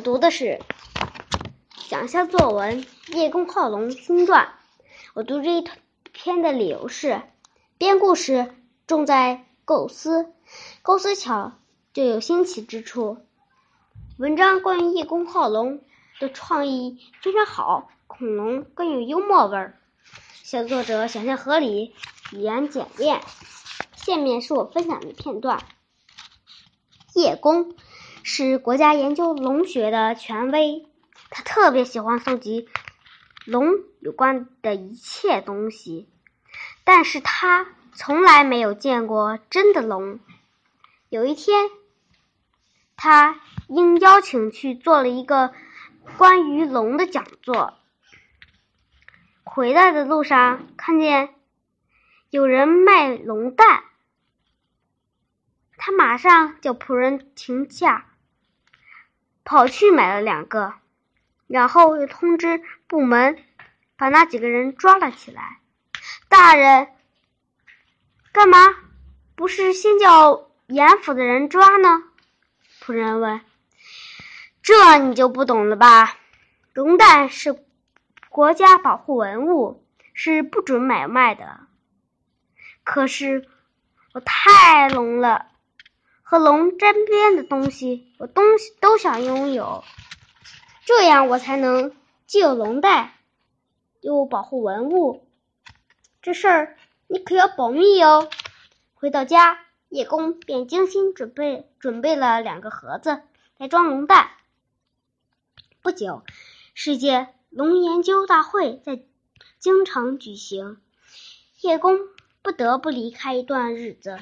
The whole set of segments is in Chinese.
读的是想象作文《叶公好龙新传》。我读这一篇的理由是：编故事重在构思，构思巧就有新奇之处。文章关于叶公好龙的创意非常好，恐龙更有幽默味儿。小作者想象合理，语言简练。下面是我分享的片段。叶公是国家研究龙学的权威，他特别喜欢搜集龙有关的一切东西，但是他从来没有见过真的龙。有一天，他应邀请去做了一个关于龙的讲座。回来的路上，看见有人卖龙蛋，他马上叫仆人停下，跑去买了两个，然后又通知部门把那几个人抓了起来。大人，干嘛不是先叫严府的人抓呢？仆人问。这你就不懂了吧？龙蛋是。国家保护文物是不准买卖的。可是我太聋了，和龙沾边的东西，我东西都想拥有，这样我才能既有龙带，又保护文物。这事儿你可要保密哦。回到家，叶公便精心准备准备了两个盒子来装龙蛋。不久，世界。龙研究大会在京城举行，叶公不得不离开一段日子。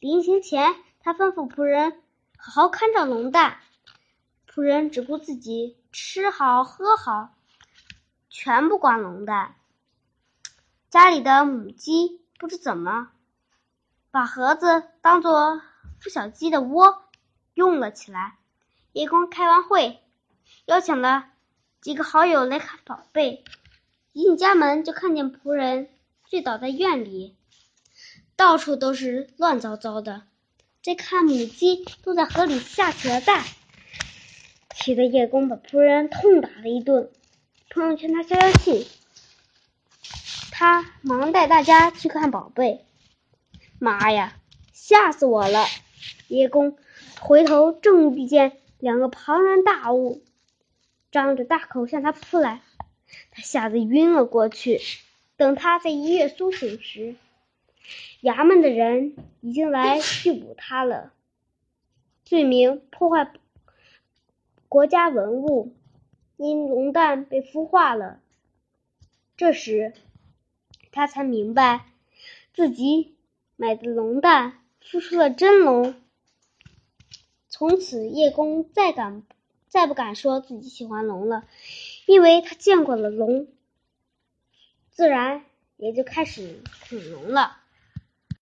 临行前，他吩咐仆人好好看着龙蛋。仆人只顾自己吃好喝好，全不管龙蛋。家里的母鸡不知怎么，把盒子当做孵小鸡的窝用了起来。叶公开完会，邀请了。几个好友来看宝贝，一进家门就看见仆人醉倒在院里，到处都是乱糟糟的。再看母鸡都在河里下起了蛋，气得叶公把仆人痛打了一顿。朋友劝他消消气，他忙带大家去看宝贝。妈呀，吓死我了！叶公回头正遇见两个庞然大物。张着大口向他扑来，他吓得晕了过去。等他在医院苏醒时，衙门的人已经来拘捕他了，罪名破坏国家文物，因龙蛋被孵化了。这时，他才明白自己买的龙蛋孵出了真龙。从此，叶公再敢。再不敢说自己喜欢龙了，因为他见过了龙，自然也就开始恐龙了。